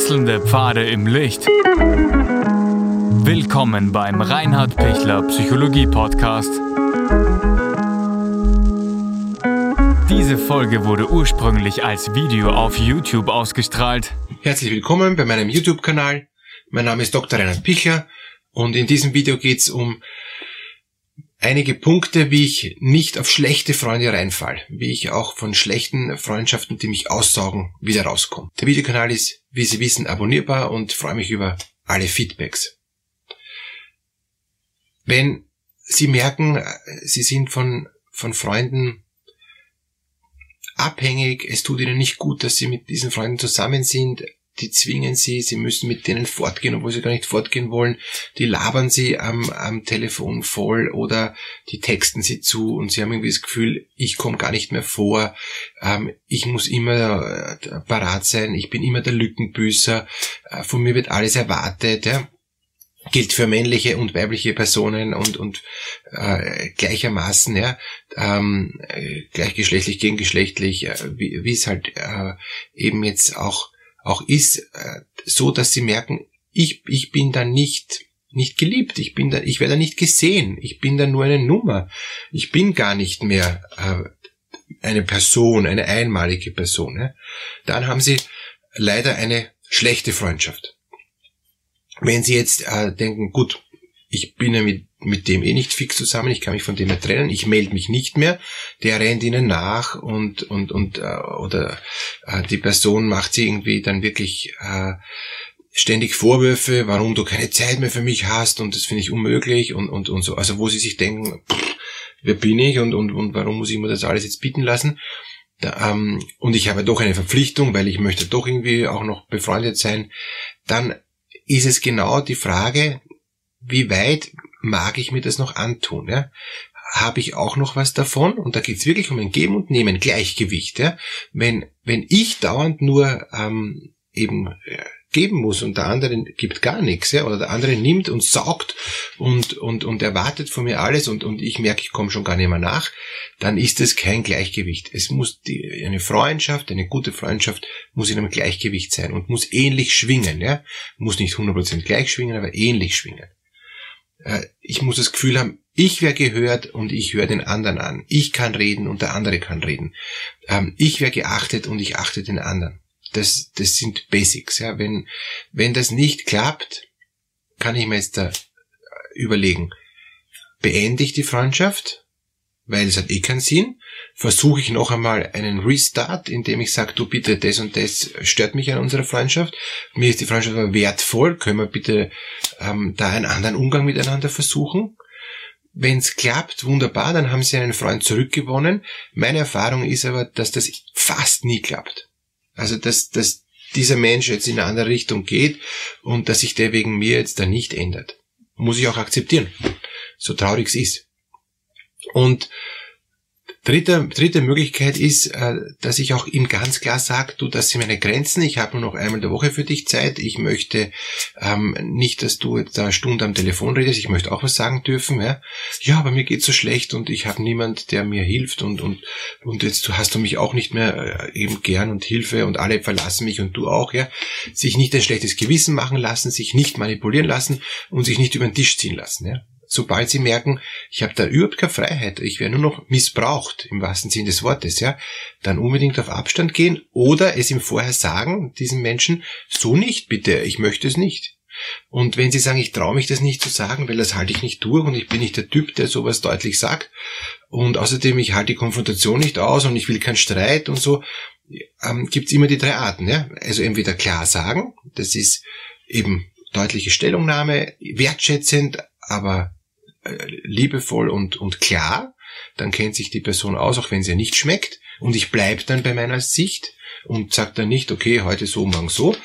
Wechselnde Pfade im Licht. Willkommen beim Reinhard Pichler Psychologie Podcast. Diese Folge wurde ursprünglich als Video auf YouTube ausgestrahlt. Herzlich willkommen bei meinem YouTube-Kanal. Mein Name ist Dr. Reinhard Pichler und in diesem Video geht es um einige Punkte, wie ich nicht auf schlechte Freunde reinfall, wie ich auch von schlechten Freundschaften, die mich aussaugen, wieder rauskomme. Der Videokanal ist, wie Sie wissen, abonnierbar und freue mich über alle Feedbacks. Wenn Sie merken, Sie sind von, von Freunden abhängig, es tut Ihnen nicht gut, dass Sie mit diesen Freunden zusammen sind, die zwingen sie, sie müssen mit denen fortgehen, obwohl sie gar nicht fortgehen wollen, die labern sie am, am Telefon voll oder die texten sie zu und sie haben irgendwie das Gefühl, ich komme gar nicht mehr vor, ähm, ich muss immer äh, parat sein, ich bin immer der Lückenbüßer, äh, von mir wird alles erwartet, ja. Gilt für männliche und weibliche Personen und und äh, gleichermaßen ja. Ähm, äh, gleichgeschlechtlich gegengeschlechtlich äh, wie, wie es halt äh, eben jetzt auch auch ist, äh, so dass sie merken, ich, ich bin da nicht, nicht geliebt, ich bin da, ich werde da nicht gesehen, ich bin da nur eine Nummer, ich bin gar nicht mehr äh, eine Person, eine einmalige Person. Ja? Dann haben sie leider eine schlechte Freundschaft. Wenn sie jetzt äh, denken, gut, ich bin ja mit, mit dem eh nicht fix zusammen, ich kann mich von dem mehr trennen, ich melde mich nicht mehr, der rennt ihnen nach und, und, und äh, oder äh, die Person macht sie irgendwie dann wirklich äh, ständig Vorwürfe, warum du keine Zeit mehr für mich hast und das finde ich unmöglich und, und, und so. Also wo sie sich denken, pff, wer bin ich und, und, und warum muss ich mir das alles jetzt bieten lassen? Da, ähm, und ich habe doch eine Verpflichtung, weil ich möchte doch irgendwie auch noch befreundet sein, dann ist es genau die Frage, wie weit mag ich mir das noch antun? Ja? Habe ich auch noch was davon? Und da geht's wirklich um ein Geben und Nehmen, Gleichgewicht. Ja? Wenn, wenn ich dauernd nur ähm, eben äh, geben muss und der andere gibt gar nichts, ja, oder der andere nimmt und saugt und, und, und erwartet von mir alles und, und ich merke, ich komme schon gar nicht mehr nach, dann ist es kein Gleichgewicht. Es muss die, eine Freundschaft, eine gute Freundschaft muss in einem Gleichgewicht sein und muss ähnlich schwingen, ja, muss nicht 100% gleich schwingen, aber ähnlich schwingen. Äh, ich muss das Gefühl haben, ich werde gehört und ich höre den anderen an. Ich kann reden und der andere kann reden. Ähm, ich werde geachtet und ich achte den anderen. Das, das sind Basics. Ja. Wenn, wenn das nicht klappt, kann ich mir jetzt da überlegen, beende ich die Freundschaft, weil es hat eh keinen Sinn, versuche ich noch einmal einen Restart, indem ich sage, du bitte, das und das stört mich an unserer Freundschaft. Mir ist die Freundschaft aber wertvoll. Können wir bitte ähm, da einen anderen Umgang miteinander versuchen? Wenn es klappt, wunderbar, dann haben sie einen Freund zurückgewonnen. Meine Erfahrung ist aber, dass das fast nie klappt. Also dass, dass dieser Mensch jetzt in eine andere Richtung geht und dass sich der wegen mir jetzt da nicht ändert. Muss ich auch akzeptieren. So traurig es ist. Und Dritte, dritte Möglichkeit ist, äh, dass ich auch ihm ganz klar sage, du, das sind meine Grenzen, ich habe nur noch einmal in der Woche für dich Zeit, ich möchte ähm, nicht, dass du jetzt eine Stunde am Telefon redest, ich möchte auch was sagen dürfen, ja, ja aber mir geht's so schlecht und ich habe niemand, der mir hilft und, und, und jetzt hast du mich auch nicht mehr äh, eben gern und Hilfe und alle verlassen mich und du auch, ja, sich nicht ein schlechtes Gewissen machen lassen, sich nicht manipulieren lassen und sich nicht über den Tisch ziehen lassen, ja sobald sie merken, ich habe da überhaupt keine Freiheit, ich werde nur noch missbraucht, im wahrsten Sinn des Wortes, ja, dann unbedingt auf Abstand gehen oder es ihm vorher sagen, diesen Menschen, so nicht bitte, ich möchte es nicht. Und wenn sie sagen, ich traue mich das nicht zu sagen, weil das halte ich nicht durch und ich bin nicht der Typ, der sowas deutlich sagt und außerdem ich halte die Konfrontation nicht aus und ich will keinen Streit und so, ähm, gibt's immer die drei Arten. Ja? Also entweder klar sagen, das ist eben deutliche Stellungnahme, wertschätzend, aber liebevoll und, und klar, dann kennt sich die Person aus, auch wenn sie nicht schmeckt. Und ich bleibe dann bei meiner Sicht und sage dann nicht, okay, heute so, morgen so.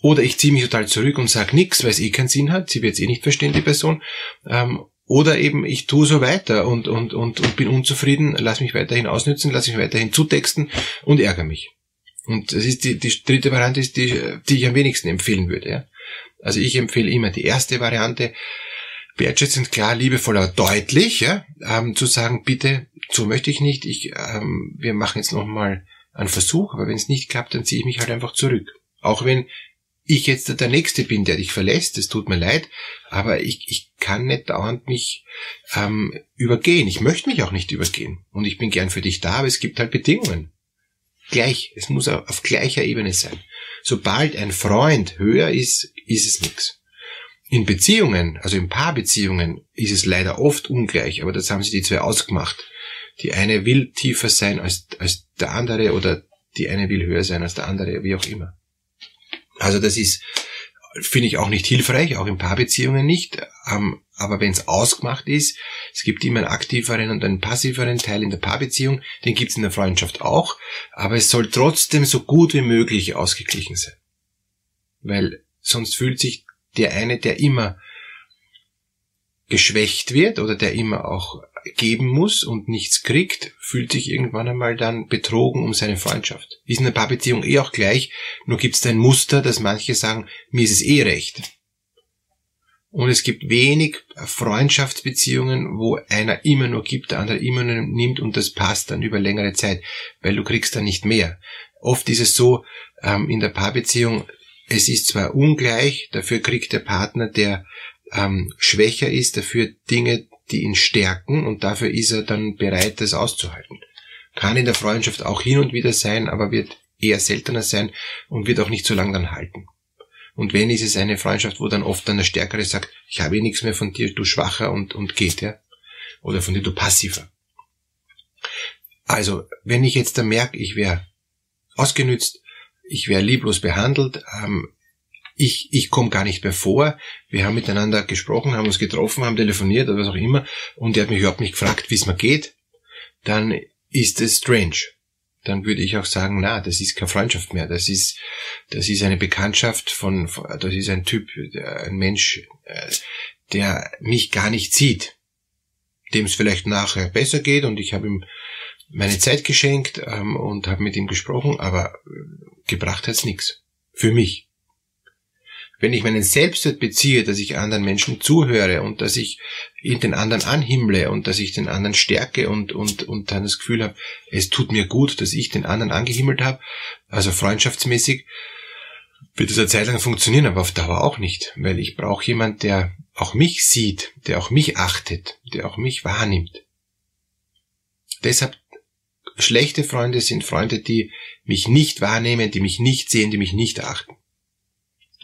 Oder ich ziehe mich total zurück und sage nichts, weil es eh keinen Sinn hat. Sie wird es eh nicht verstehen, die Person. Ähm, oder eben ich tue so weiter und, und, und, und bin unzufrieden, lass mich weiterhin ausnützen, lass mich weiterhin zutexten und ärgere mich. Und das ist die, die dritte Variante, ist die, die ich am wenigsten empfehlen würde. Ja? Also ich empfehle immer die erste Variante, wertschätzend, klar, liebevoll, aber deutlich, ja, ähm, zu sagen, bitte, so möchte ich nicht, ich, ähm, wir machen jetzt nochmal einen Versuch, aber wenn es nicht klappt, dann ziehe ich mich halt einfach zurück. Auch wenn ich jetzt der Nächste bin, der dich verlässt, es tut mir leid, aber ich, ich kann nicht dauernd mich ähm, übergehen. Ich möchte mich auch nicht übergehen. Und ich bin gern für dich da, aber es gibt halt Bedingungen. Gleich, es muss auf gleicher Ebene sein. Sobald ein Freund höher ist, ist es nichts. In Beziehungen, also in Paarbeziehungen, ist es leider oft ungleich, aber das haben sie die zwei ausgemacht. Die eine will tiefer sein als, als der andere oder die eine will höher sein als der andere, wie auch immer. Also das ist, finde ich auch nicht hilfreich, auch in Paarbeziehungen nicht. Ähm, aber wenn es ausgemacht ist, es gibt immer einen aktiveren und einen passiveren Teil in der Paarbeziehung, den gibt es in der Freundschaft auch, aber es soll trotzdem so gut wie möglich ausgeglichen sein. Weil sonst fühlt sich der eine, der immer geschwächt wird oder der immer auch geben muss und nichts kriegt, fühlt sich irgendwann einmal dann betrogen um seine Freundschaft. Ist in einer Paarbeziehung eh auch gleich, nur gibt es ein Muster, dass manche sagen, mir ist es eh recht. Und es gibt wenig Freundschaftsbeziehungen, wo einer immer nur gibt, der andere immer nur nimmt und das passt dann über längere Zeit, weil du kriegst dann nicht mehr. Oft ist es so ähm, in der Paarbeziehung, es ist zwar ungleich, dafür kriegt der Partner, der ähm, schwächer ist, dafür Dinge, die ihn stärken und dafür ist er dann bereit, das auszuhalten. Kann in der Freundschaft auch hin und wieder sein, aber wird eher seltener sein und wird auch nicht so lange dann halten. Und wenn ist es eine Freundschaft, wo dann oft dann der Stärkere sagt, ich habe eh nichts mehr von dir, du schwacher und, und geht, ja. Oder von dir, du passiver. Also, wenn ich jetzt da merke, ich wäre ausgenützt, ich wäre lieblos behandelt, ähm, ich, ich komme gar nicht mehr vor. Wir haben miteinander gesprochen, haben uns getroffen, haben telefoniert oder was auch immer und er hat mich überhaupt nicht gefragt, wie es mir geht, dann ist es strange. Dann würde ich auch sagen, na, das ist keine Freundschaft mehr. Das ist, das ist eine Bekanntschaft von, das ist ein Typ, ein Mensch, äh, der mich gar nicht sieht, dem es vielleicht nachher besser geht und ich habe ihm meine Zeit geschenkt ähm, und habe mit ihm gesprochen, aber gebracht hat's nichts. Für mich. Wenn ich meinen Selbstwert beziehe, dass ich anderen Menschen zuhöre und dass ich in den anderen anhimmle und dass ich den anderen stärke und, und, und dann das Gefühl habe, es tut mir gut, dass ich den anderen angehimmelt habe, also freundschaftsmäßig, wird es eine Zeit lang funktionieren, aber auf Dauer auch nicht, weil ich brauche jemand, der auch mich sieht, der auch mich achtet, der auch mich wahrnimmt. Deshalb schlechte Freunde sind Freunde, die mich nicht wahrnehmen, die mich nicht sehen, die mich nicht achten.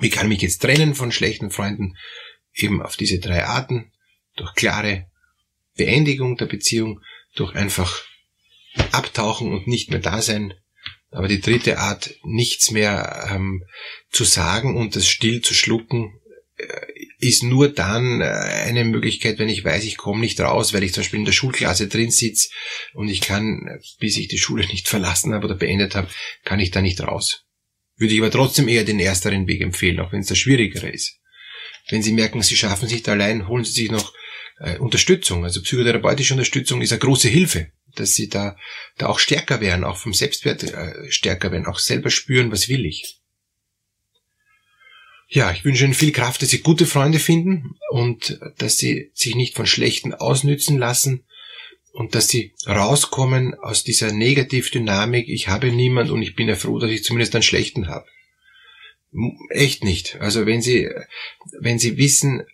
Wie kann ich mich jetzt trennen von schlechten Freunden? Eben auf diese drei Arten. Durch klare Beendigung der Beziehung, durch einfach abtauchen und nicht mehr da sein. Aber die dritte Art, nichts mehr ähm, zu sagen und das still zu schlucken, äh, ist nur dann äh, eine Möglichkeit, wenn ich weiß, ich komme nicht raus, weil ich zum Beispiel in der Schulklasse drin sitze und ich kann, bis ich die Schule nicht verlassen habe oder beendet habe, kann ich da nicht raus. Würde ich aber trotzdem eher den ersteren Weg empfehlen, auch wenn es der schwierigere ist. Wenn Sie merken, Sie schaffen sich da allein, holen Sie sich noch äh, Unterstützung. Also psychotherapeutische Unterstützung ist eine große Hilfe, dass Sie da, da auch stärker werden, auch vom Selbstwert äh, stärker werden, auch selber spüren, was will ich. Ja, ich wünsche Ihnen viel Kraft, dass Sie gute Freunde finden und dass Sie sich nicht von schlechten ausnützen lassen, und dass sie rauskommen aus dieser Negativdynamik, ich habe niemand und ich bin ja froh, dass ich zumindest einen schlechten habe. Echt nicht. Also wenn sie, wenn sie wissen,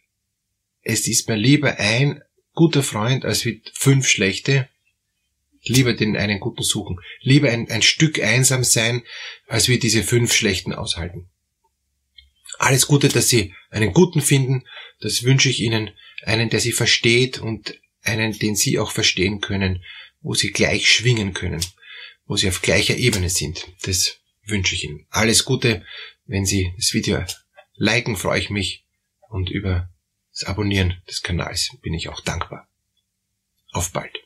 es ist mir lieber ein guter Freund als wie fünf schlechte, lieber den einen guten suchen. Lieber ein, ein Stück einsam sein, als wir diese fünf schlechten aushalten. Alles Gute, dass Sie einen guten finden, das wünsche ich Ihnen, einen, der Sie versteht und einen, den Sie auch verstehen können, wo Sie gleich schwingen können, wo Sie auf gleicher Ebene sind. Das wünsche ich Ihnen. Alles Gute. Wenn Sie das Video liken, freue ich mich. Und über das Abonnieren des Kanals bin ich auch dankbar. Auf bald.